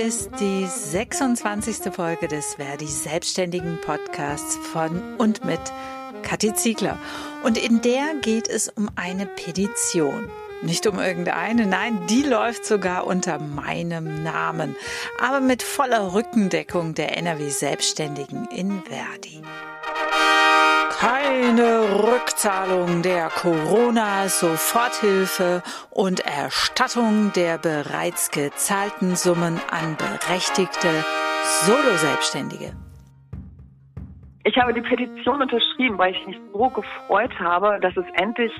ist die 26. Folge des Verdi Selbstständigen Podcasts von und mit Kathi Ziegler. Und in der geht es um eine Petition. Nicht um irgendeine, nein, die läuft sogar unter meinem Namen, aber mit voller Rückendeckung der NRW Selbstständigen in Verdi. Keine Rückzahlung der Corona-Soforthilfe und Erstattung der bereits gezahlten Summen an berechtigte Solo-Selbstständige. Ich habe die Petition unterschrieben, weil ich mich so gefreut habe, dass es endlich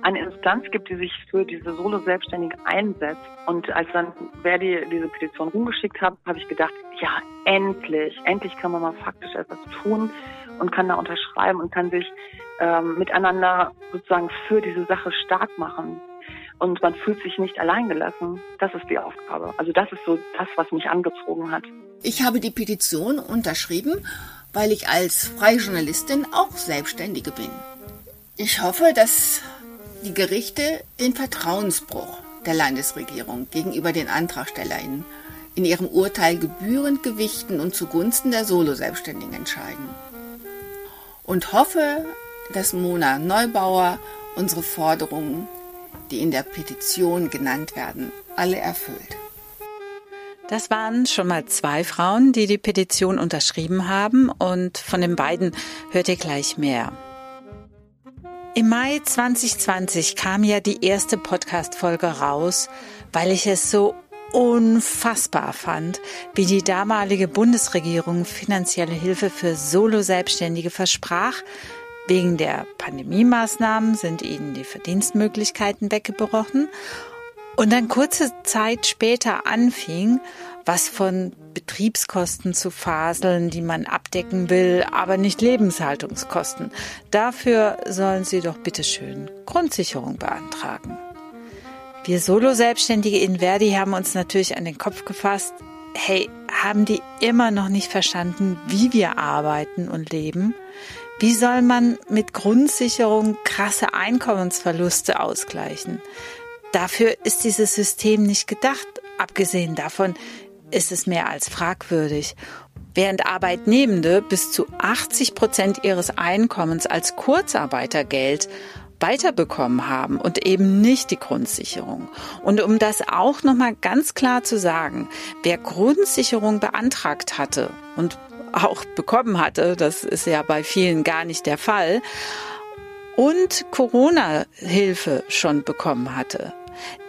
eine Instanz gibt, die sich für diese Solo-Selbstständige einsetzt. Und als dann Verdi diese Petition rumgeschickt hat, habe ich gedacht, ja, endlich, endlich kann man mal faktisch etwas tun und kann da unterschreiben und kann sich ähm, miteinander sozusagen für diese Sache stark machen. Und man fühlt sich nicht alleingelassen. Das ist die Aufgabe. Also das ist so das, was mich angezogen hat. Ich habe die Petition unterschrieben, weil ich als freie Journalistin auch Selbstständige bin. Ich hoffe, dass die Gerichte den Vertrauensbruch der Landesregierung gegenüber den AntragstellerInnen in ihrem Urteil gebührend gewichten und zugunsten der Solo-Selbstständigen entscheiden und hoffe, dass Mona Neubauer unsere Forderungen, die in der Petition genannt werden, alle erfüllt. Das waren schon mal zwei Frauen, die die Petition unterschrieben haben und von den beiden hört ihr gleich mehr. Im Mai 2020 kam ja die erste Podcast-Folge raus, weil ich es so unfassbar fand, wie die damalige Bundesregierung finanzielle Hilfe für Solo-Selbstständige versprach. Wegen der Pandemiemaßnahmen sind ihnen die Verdienstmöglichkeiten weggebrochen und dann kurze Zeit später anfing, was von Betriebskosten zu faseln, die man abdecken will, aber nicht Lebenshaltungskosten. Dafür sollen sie doch bitteschön Grundsicherung beantragen. Wir Solo-Selbstständige in Verdi haben uns natürlich an den Kopf gefasst. Hey, haben die immer noch nicht verstanden, wie wir arbeiten und leben? Wie soll man mit Grundsicherung krasse Einkommensverluste ausgleichen? Dafür ist dieses System nicht gedacht. Abgesehen davon ist es mehr als fragwürdig. Während Arbeitnehmende bis zu 80 Prozent ihres Einkommens als Kurzarbeitergeld weiterbekommen haben und eben nicht die Grundsicherung. Und um das auch nochmal ganz klar zu sagen, wer Grundsicherung beantragt hatte und auch bekommen hatte, das ist ja bei vielen gar nicht der Fall, und Corona-Hilfe schon bekommen hatte,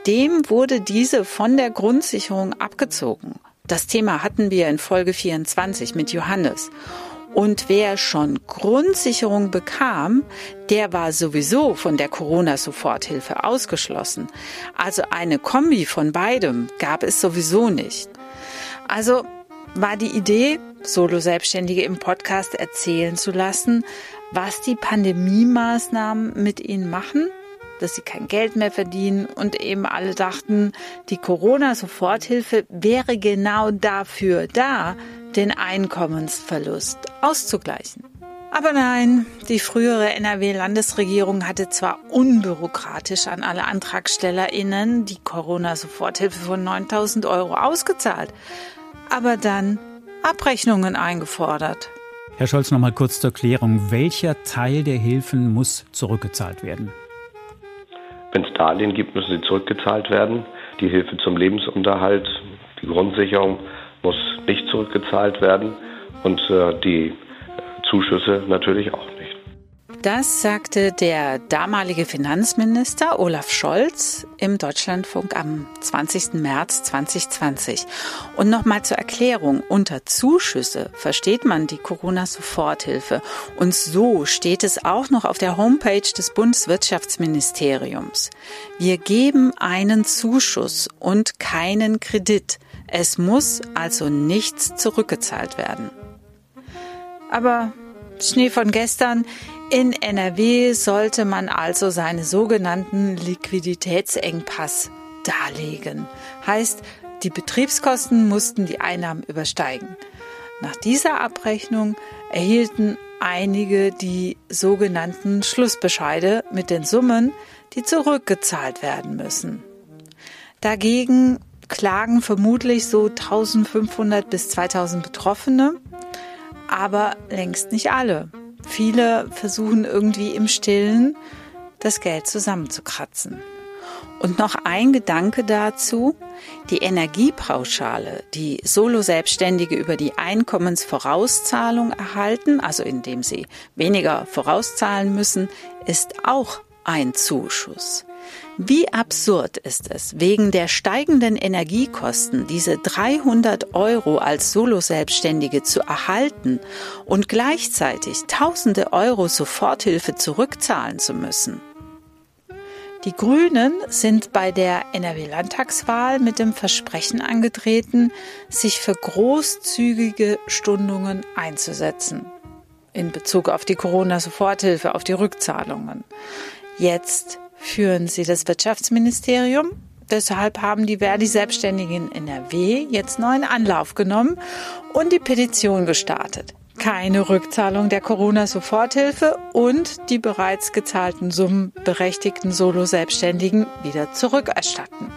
dem wurde diese von der Grundsicherung abgezogen. Das Thema hatten wir in Folge 24 mit Johannes. Und wer schon Grundsicherung bekam, der war sowieso von der Corona-Soforthilfe ausgeschlossen. Also eine Kombi von beidem gab es sowieso nicht. Also war die Idee, Solo-Selbstständige im Podcast erzählen zu lassen, was die Pandemie-Maßnahmen mit ihnen machen, dass sie kein Geld mehr verdienen und eben alle dachten, die Corona-Soforthilfe wäre genau dafür da, den Einkommensverlust auszugleichen. Aber nein, die frühere NRW-Landesregierung hatte zwar unbürokratisch an alle AntragstellerInnen die Corona-Soforthilfe von 9000 Euro ausgezahlt, aber dann Abrechnungen eingefordert. Herr Scholz, noch mal kurz zur Klärung. Welcher Teil der Hilfen muss zurückgezahlt werden? Wenn es Darlehen gibt, müssen sie zurückgezahlt werden. Die Hilfe zum Lebensunterhalt, die Grundsicherung muss nicht zurückgezahlt werden und äh, die Zuschüsse natürlich auch. Das sagte der damalige Finanzminister Olaf Scholz im Deutschlandfunk am 20. März 2020. Und nochmal zur Erklärung, unter Zuschüsse versteht man die Corona-Soforthilfe. Und so steht es auch noch auf der Homepage des Bundeswirtschaftsministeriums. Wir geben einen Zuschuss und keinen Kredit. Es muss also nichts zurückgezahlt werden. Aber Schnee von gestern, in NRW sollte man also seine sogenannten Liquiditätsengpass darlegen. Heißt, die Betriebskosten mussten die Einnahmen übersteigen. Nach dieser Abrechnung erhielten einige die sogenannten Schlussbescheide mit den Summen, die zurückgezahlt werden müssen. Dagegen klagen vermutlich so 1500 bis 2000 Betroffene, aber längst nicht alle. Viele versuchen irgendwie im Stillen das Geld zusammenzukratzen. Und noch ein Gedanke dazu. Die Energiepauschale, die Solo-Selbstständige über die Einkommensvorauszahlung erhalten, also indem sie weniger vorauszahlen müssen, ist auch ein Zuschuss. Wie absurd ist es, wegen der steigenden Energiekosten diese 300 Euro als Solo-Selbstständige zu erhalten und gleichzeitig tausende Euro Soforthilfe zurückzahlen zu müssen. Die Grünen sind bei der NRW-Landtagswahl mit dem Versprechen angetreten, sich für großzügige Stundungen einzusetzen. In Bezug auf die Corona-Soforthilfe, auf die Rückzahlungen. Jetzt führen sie das Wirtschaftsministerium. Deshalb haben die Verdi-Selbstständigen NRW jetzt neuen Anlauf genommen und die Petition gestartet keine Rückzahlung der Corona-Soforthilfe und die bereits gezahlten Summen berechtigten Solo-Selbstständigen wieder zurückerstatten.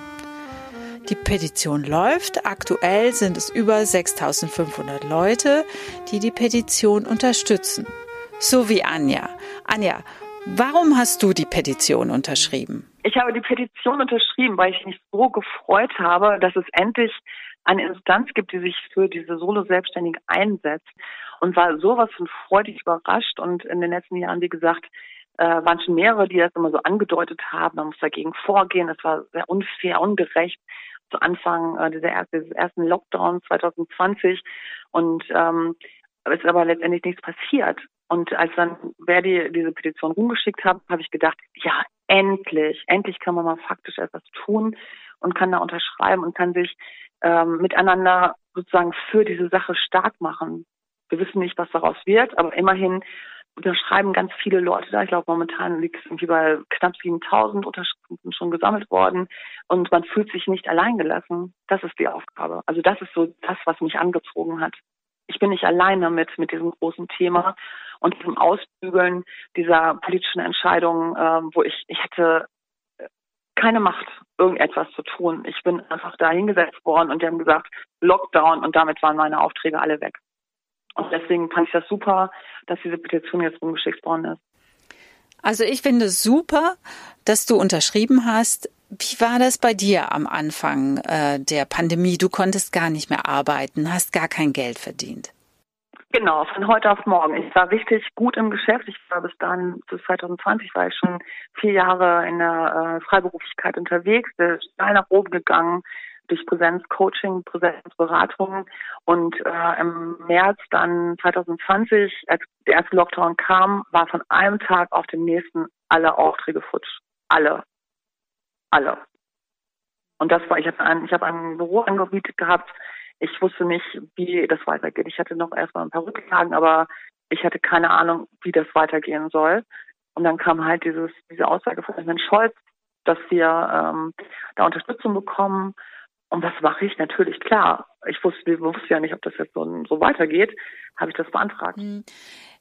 Die Petition läuft. Aktuell sind es über 6500 Leute, die die Petition unterstützen. So wie Anja. Anja, warum hast du die Petition unterschrieben? Ich habe die Petition unterschrieben, weil ich mich so gefreut habe, dass es endlich eine Instanz gibt, die sich für diese Solo-Selbstständigen einsetzt und war sowas von freudig überrascht und in den letzten Jahren, wie gesagt, äh, waren schon mehrere, die das immer so angedeutet haben, man muss dagegen vorgehen, das war sehr unfair, ungerecht zu Anfang äh, dieses ersten Lockdown 2020 und ähm, es ist aber letztendlich nichts passiert. Und als dann Verdi diese Petition rumgeschickt hat, habe ich gedacht, ja, endlich, endlich kann man mal faktisch etwas tun und kann da unterschreiben und kann sich ähm, miteinander sozusagen für diese Sache stark machen. Wir wissen nicht, was daraus wird, aber immerhin unterschreiben ganz viele Leute da. Ich glaube, momentan liegt es irgendwie bei knapp 7000 Unterschriften schon gesammelt worden und man fühlt sich nicht alleingelassen. Das ist die Aufgabe. Also das ist so das, was mich angezogen hat. Ich bin nicht allein damit, mit diesem großen Thema und diesem Ausbügeln dieser politischen Entscheidungen, äh, wo ich, ich hätte keine Macht, irgendetwas zu tun. Ich bin einfach da hingesetzt worden und die haben gesagt, Lockdown und damit waren meine Aufträge alle weg. Und deswegen fand ich das super, dass diese Petition jetzt rumgeschickt worden ist. Also ich finde es super, dass du unterschrieben hast. Wie war das bei dir am Anfang äh, der Pandemie? Du konntest gar nicht mehr arbeiten, hast gar kein Geld verdient. Genau, von heute auf morgen. Ich war richtig gut im Geschäft. Ich war bis dann, bis 2020 war ich schon vier Jahre in der äh, Freiberuflichkeit unterwegs, der steil nach oben gegangen durch Präsenzcoaching, Präsenzberatung und äh, im März dann 2020, als der erste Lockdown kam, war von einem Tag auf den nächsten alle Aufträge futsch. Alle. Alle. Und das war, ich habe ein, habe ein Büro angebietet gehabt, ich wusste nicht, wie das weitergeht. Ich hatte noch erstmal ein paar Rücklagen, aber ich hatte keine Ahnung, wie das weitergehen soll. Und dann kam halt dieses, diese Aussage von Herrn Scholz, dass wir ähm, da Unterstützung bekommen. Und was mache ich? Natürlich, klar. Ich wusste, ich wusste ja nicht, ob das jetzt so, so weitergeht. Habe ich das beantragt. Hm.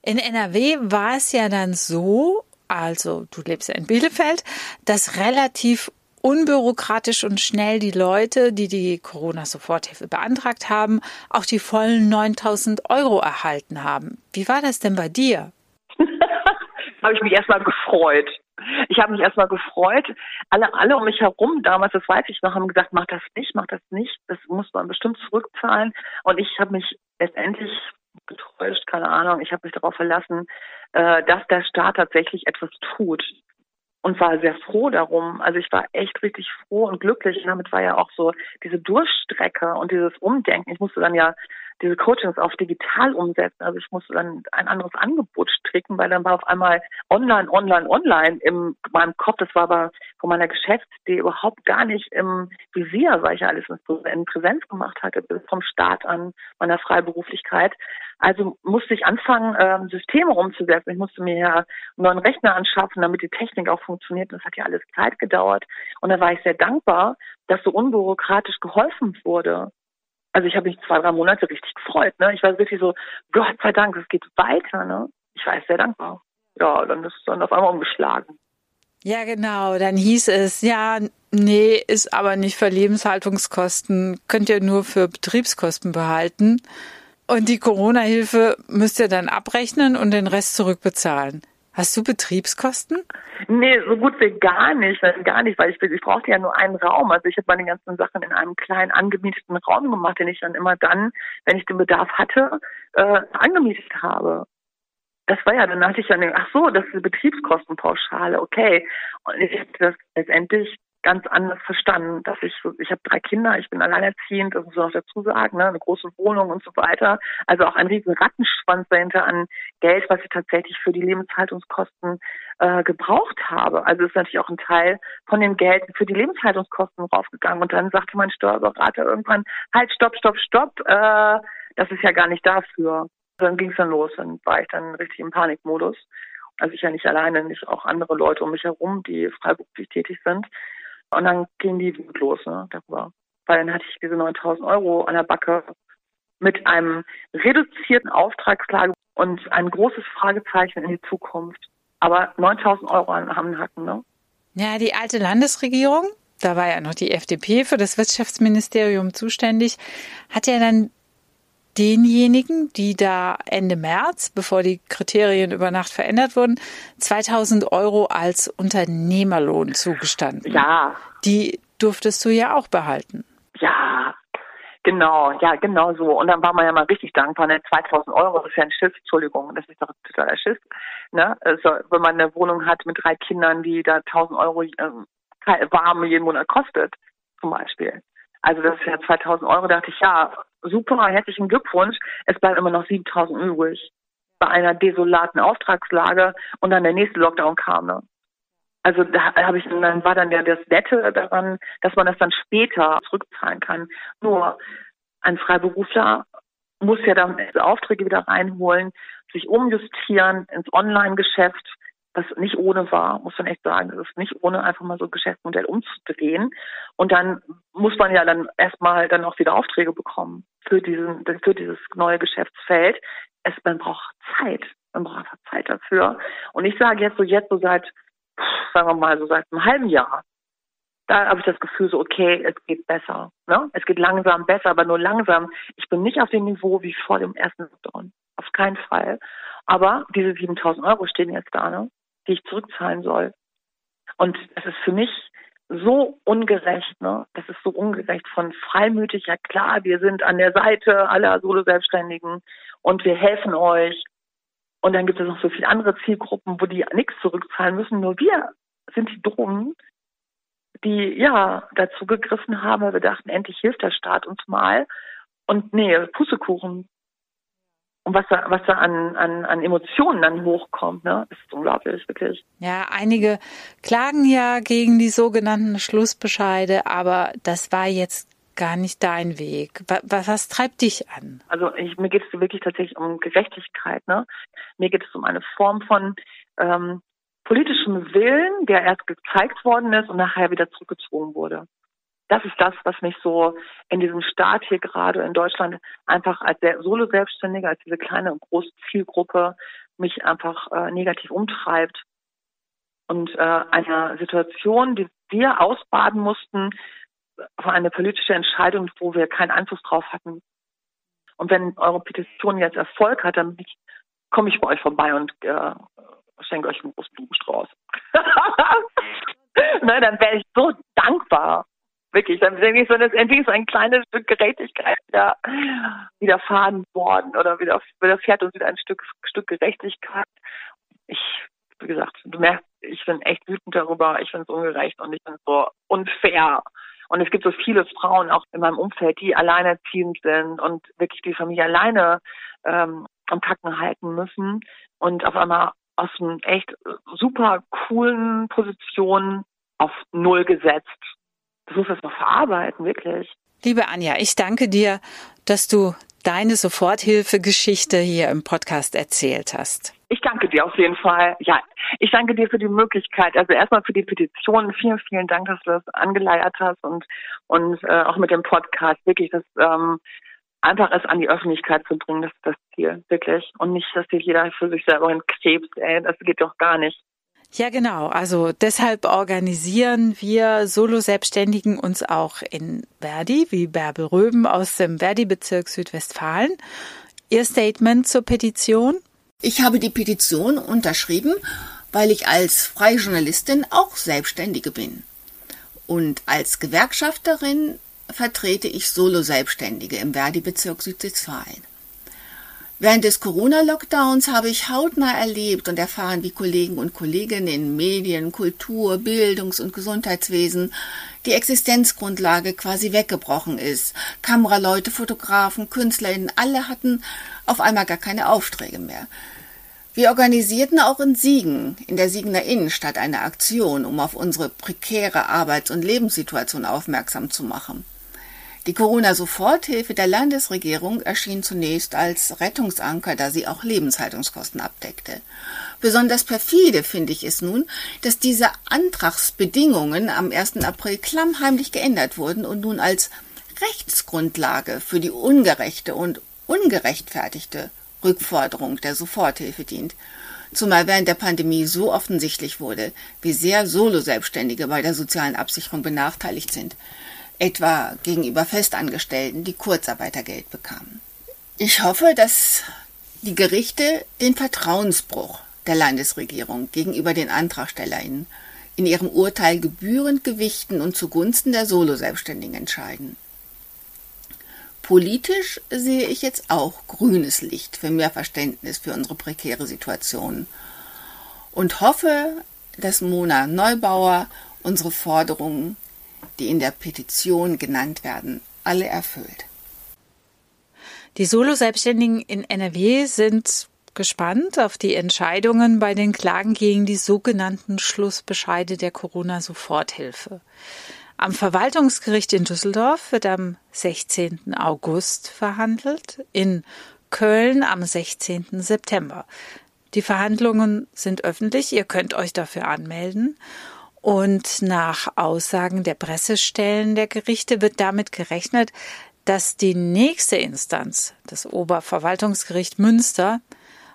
In NRW war es ja dann so, also du lebst ja in Bielefeld, dass relativ unbürokratisch und schnell die Leute, die die Corona-Soforthilfe beantragt haben, auch die vollen 9000 Euro erhalten haben. Wie war das denn bei dir? habe ich mich erstmal gefreut. Ich habe mich erstmal gefreut. Alle, alle um mich herum damals, das weiß ich noch, haben gesagt, mach das nicht, mach das nicht. Das muss man bestimmt zurückzahlen. Und ich habe mich letztendlich getäuscht, keine Ahnung. Ich habe mich darauf verlassen, äh, dass der Staat tatsächlich etwas tut und war sehr froh darum. Also ich war echt richtig froh und glücklich. Und damit war ja auch so diese Durchstrecke und dieses Umdenken. Ich musste dann ja diese Coachings auf digital umsetzen. Also ich musste dann ein anderes Angebot stricken, weil dann war auf einmal online, online, online in meinem Kopf. Das war aber von meiner Geschäftsidee überhaupt gar nicht im Visier, weil ich ja alles in Präsenz gemacht hatte, bis vom Start an meiner Freiberuflichkeit. Also musste ich anfangen, ähm, Systeme umzusetzen. Ich musste mir ja einen neuen Rechner anschaffen, damit die Technik auch funktioniert. Das hat ja alles Zeit gedauert. Und da war ich sehr dankbar, dass so unbürokratisch geholfen wurde. Also ich habe mich zwei, drei Monate richtig gefreut. Ne? Ich war wirklich so, Gott sei Dank, es geht weiter. Ne? Ich war sehr dankbar. Ja, dann ist es dann auf einmal umgeschlagen. Ja, genau. Dann hieß es, ja, Nee, ist aber nicht für Lebenshaltungskosten, könnt ihr nur für Betriebskosten behalten. Und die Corona-Hilfe müsst ihr dann abrechnen und den Rest zurückbezahlen. Hast du Betriebskosten? Nee, so gut wie gar nicht, gar nicht, weil ich, ich brauchte ja nur einen Raum. Also ich habe meine ganzen Sachen in einem kleinen angemieteten Raum gemacht, den ich dann immer dann, wenn ich den Bedarf hatte, äh, angemietet habe. Das war ja, dann dachte ich dann, ach so, das ist eine Betriebskostenpauschale, okay. Und ich habe das letztendlich ganz anders verstanden, dass ich so, ich habe drei Kinder, ich bin alleinerziehend, das muss man auch dazu sagen, ne, eine große Wohnung und so weiter. Also auch ein riesen Rattenschwanz dahinter an Geld, was ich tatsächlich für die Lebenshaltungskosten äh, gebraucht habe. Also ist natürlich auch ein Teil von dem Geld für die Lebenshaltungskosten raufgegangen. Und dann sagte mein Steuerberater irgendwann, halt, stopp, stopp, stopp, äh, das ist ja gar nicht dafür. Dann ging es dann los, dann war ich dann richtig im Panikmodus. Also ich ja nicht alleine, nicht auch andere Leute um mich herum, die freiberuflich tätig sind. Und dann ging die Wut los ne, darüber. Weil dann hatte ich diese 9000 Euro an der Backe mit einem reduzierten Auftragslage und ein großes Fragezeichen in die Zukunft. Aber 9000 Euro am Hacken, ne? Ja, die alte Landesregierung, da war ja noch die FDP für das Wirtschaftsministerium zuständig, hat ja dann denjenigen, die da Ende März, bevor die Kriterien über Nacht verändert wurden, 2000 Euro als Unternehmerlohn zugestanden. Ja. Die durftest du ja auch behalten. Ja, Genau, ja, genau so. Und dann war man ja mal richtig dankbar. Ne? 2000 Euro das ist ja ein Schiff, Entschuldigung, das ist doch totaler Schiff. Ne? Also, wenn man eine Wohnung hat mit drei Kindern, die da 1000 Euro äh, warm jeden Monat kostet, zum Beispiel. Also das ist ja 2000 Euro, da dachte ich, ja, super, herzlichen Glückwunsch. Es bleibt immer noch 7000 übrig. Bei einer desolaten Auftragslage und dann der nächste Lockdown kam. Ne? Also da habe ich dann war dann ja das Nette daran, dass man das dann später zurückzahlen kann. Nur ein Freiberufler muss ja dann Aufträge wieder reinholen, sich umjustieren ins Online-Geschäft was nicht ohne war, muss man echt sagen. Das ist nicht ohne, einfach mal so ein Geschäftsmodell umzudrehen. Und dann muss man ja dann erstmal dann auch wieder Aufträge bekommen für diesen, für dieses neue Geschäftsfeld. Es, man braucht Zeit. Man braucht einfach Zeit dafür. Und ich sage jetzt so, jetzt so seit, sagen wir mal, so seit einem halben Jahr, da habe ich das Gefühl so, okay, es geht besser. Ne? Es geht langsam besser, aber nur langsam. Ich bin nicht auf dem Niveau wie vor dem ersten Lockdown. Auf keinen Fall. Aber diese 7000 Euro stehen jetzt da, ne? die ich zurückzahlen soll. Und das ist für mich so ungerecht, ne? Das ist so ungerecht von freimütig, ja klar, wir sind an der Seite aller Solo-Selbstständigen und wir helfen euch. Und dann gibt es noch so viele andere Zielgruppen, wo die nichts zurückzahlen müssen. Nur wir sind die Dummen, die ja dazu gegriffen haben, weil wir dachten, endlich hilft der Staat uns mal. Und nee, Pussekuchen, und was da, was da an, an, an Emotionen dann hochkommt, ne, ist unglaublich, wirklich. Ja, einige klagen ja gegen die sogenannten Schlussbescheide, aber das war jetzt gar nicht dein Weg. Was, was treibt dich an? Also ich, mir geht es wirklich tatsächlich um Gerechtigkeit. Ne? Mir geht es um eine Form von ähm, politischem Willen, der erst gezeigt worden ist und nachher wieder zurückgezogen wurde das ist das, was mich so in diesem Staat hier gerade in Deutschland einfach als Solo-Selbstständige, als diese kleine und große Zielgruppe mich einfach äh, negativ umtreibt. Und äh, eine Situation, die wir ausbaden mussten, war eine politische Entscheidung, wo wir keinen Einfluss drauf hatten. Und wenn eure Petition jetzt Erfolg hat, dann komme ich bei euch vorbei und äh, schenke euch einen großen Blumenstrauß. ne, dann wäre ich so dankbar. Wirklich, dann ich so, das ist endlich so ein kleines Stück Gerechtigkeit wieder widerfahren worden oder wieder, widerfährt uns wieder ein Stück, Stück Gerechtigkeit. Ich, wie gesagt, du merkst, ich bin echt wütend darüber, ich finde es ungerecht und ich finde es so unfair. Und es gibt so viele Frauen auch in meinem Umfeld, die alleinerziehend sind und wirklich die Familie alleine ähm, am Kacken halten müssen und auf einmal aus einem echt super coolen Position auf Null gesetzt das muss noch verarbeiten, wirklich. Liebe Anja, ich danke dir, dass du deine Soforthilfegeschichte hier im Podcast erzählt hast. Ich danke dir auf jeden Fall. Ja, ich danke dir für die Möglichkeit. Also erstmal für die Petition. Vielen, vielen Dank, dass du das angeleiert hast und und äh, auch mit dem Podcast wirklich das ähm, einfach es an die Öffentlichkeit zu bringen. Das ist das Ziel wirklich und nicht, dass sich jeder für sich selber in Krebs. Ey, das geht doch gar nicht. Ja, genau. Also deshalb organisieren wir Solo-Selbstständigen uns auch in Verdi, wie Bärbel Röben aus dem Verdi-Bezirk Südwestfalen. Ihr Statement zur Petition? Ich habe die Petition unterschrieben, weil ich als freie Journalistin auch Selbstständige bin. Und als Gewerkschafterin vertrete ich Solo-Selbstständige im Verdi-Bezirk Südwestfalen. Während des Corona-Lockdowns habe ich hautnah erlebt und erfahren, wie Kollegen und Kolleginnen in Medien, Kultur, Bildungs- und Gesundheitswesen die Existenzgrundlage quasi weggebrochen ist. Kameraleute, Fotografen, KünstlerInnen, alle hatten auf einmal gar keine Aufträge mehr. Wir organisierten auch in Siegen, in der Siegener Innenstadt, eine Aktion, um auf unsere prekäre Arbeits- und Lebenssituation aufmerksam zu machen. Die Corona-Soforthilfe der Landesregierung erschien zunächst als Rettungsanker, da sie auch Lebenshaltungskosten abdeckte. Besonders perfide finde ich es nun, dass diese Antragsbedingungen am 1. April klammheimlich geändert wurden und nun als Rechtsgrundlage für die ungerechte und ungerechtfertigte Rückforderung der Soforthilfe dient. Zumal während der Pandemie so offensichtlich wurde, wie sehr Solo-Selbstständige bei der sozialen Absicherung benachteiligt sind etwa gegenüber Festangestellten, die Kurzarbeitergeld bekamen. Ich hoffe, dass die Gerichte den Vertrauensbruch der Landesregierung gegenüber den AntragstellerInnen in ihrem Urteil gebührend gewichten und zugunsten der Solo-Selbstständigen entscheiden. Politisch sehe ich jetzt auch grünes Licht für mehr Verständnis für unsere prekäre Situation und hoffe, dass Mona Neubauer unsere Forderungen die in der Petition genannt werden, alle erfüllt. Die Solo-Selbstständigen in NRW sind gespannt auf die Entscheidungen bei den Klagen gegen die sogenannten Schlussbescheide der Corona-Soforthilfe. Am Verwaltungsgericht in Düsseldorf wird am 16. August verhandelt, in Köln am 16. September. Die Verhandlungen sind öffentlich, ihr könnt euch dafür anmelden und nach Aussagen der Pressestellen der Gerichte wird damit gerechnet, dass die nächste Instanz, das Oberverwaltungsgericht Münster,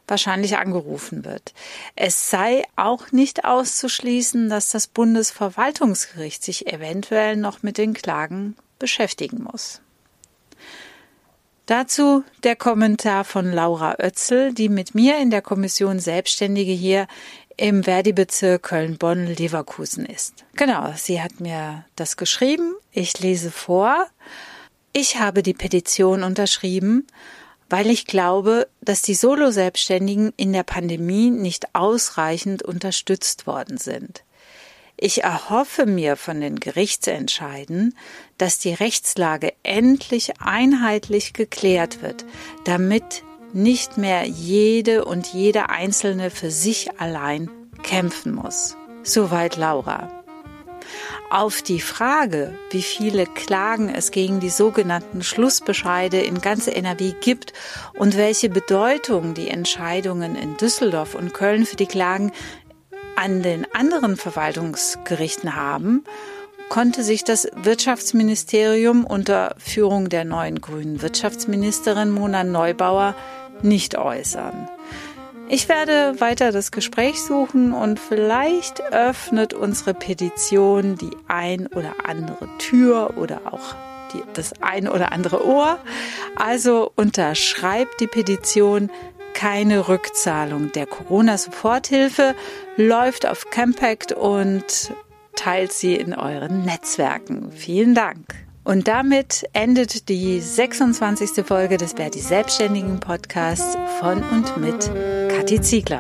wahrscheinlich angerufen wird. Es sei auch nicht auszuschließen, dass das Bundesverwaltungsgericht sich eventuell noch mit den Klagen beschäftigen muss. Dazu der Kommentar von Laura Oetzel, die mit mir in der Kommission Selbstständige hier im Verdi-Bezirk Köln-Bonn-Leverkusen ist. Genau, sie hat mir das geschrieben. Ich lese vor. Ich habe die Petition unterschrieben, weil ich glaube, dass die Solo-Selbstständigen in der Pandemie nicht ausreichend unterstützt worden sind. Ich erhoffe mir von den Gerichtsentscheiden, dass die Rechtslage endlich einheitlich geklärt wird, damit nicht mehr jede und jeder Einzelne für sich allein kämpfen muss. Soweit Laura. Auf die Frage, wie viele Klagen es gegen die sogenannten Schlussbescheide in ganz NRW gibt und welche Bedeutung die Entscheidungen in Düsseldorf und Köln für die Klagen an den anderen Verwaltungsgerichten haben, konnte sich das Wirtschaftsministerium unter Führung der neuen grünen Wirtschaftsministerin Mona Neubauer nicht äußern. Ich werde weiter das Gespräch suchen und vielleicht öffnet unsere Petition die ein oder andere Tür oder auch die, das ein oder andere Ohr. Also unterschreibt die Petition. Keine Rückzahlung der Corona-Soforthilfe läuft auf Campact und teilt sie in euren Netzwerken. Vielen Dank. Und damit endet die 26. Folge des Wer Selbstständigen Podcasts von und mit Kathi Ziegler.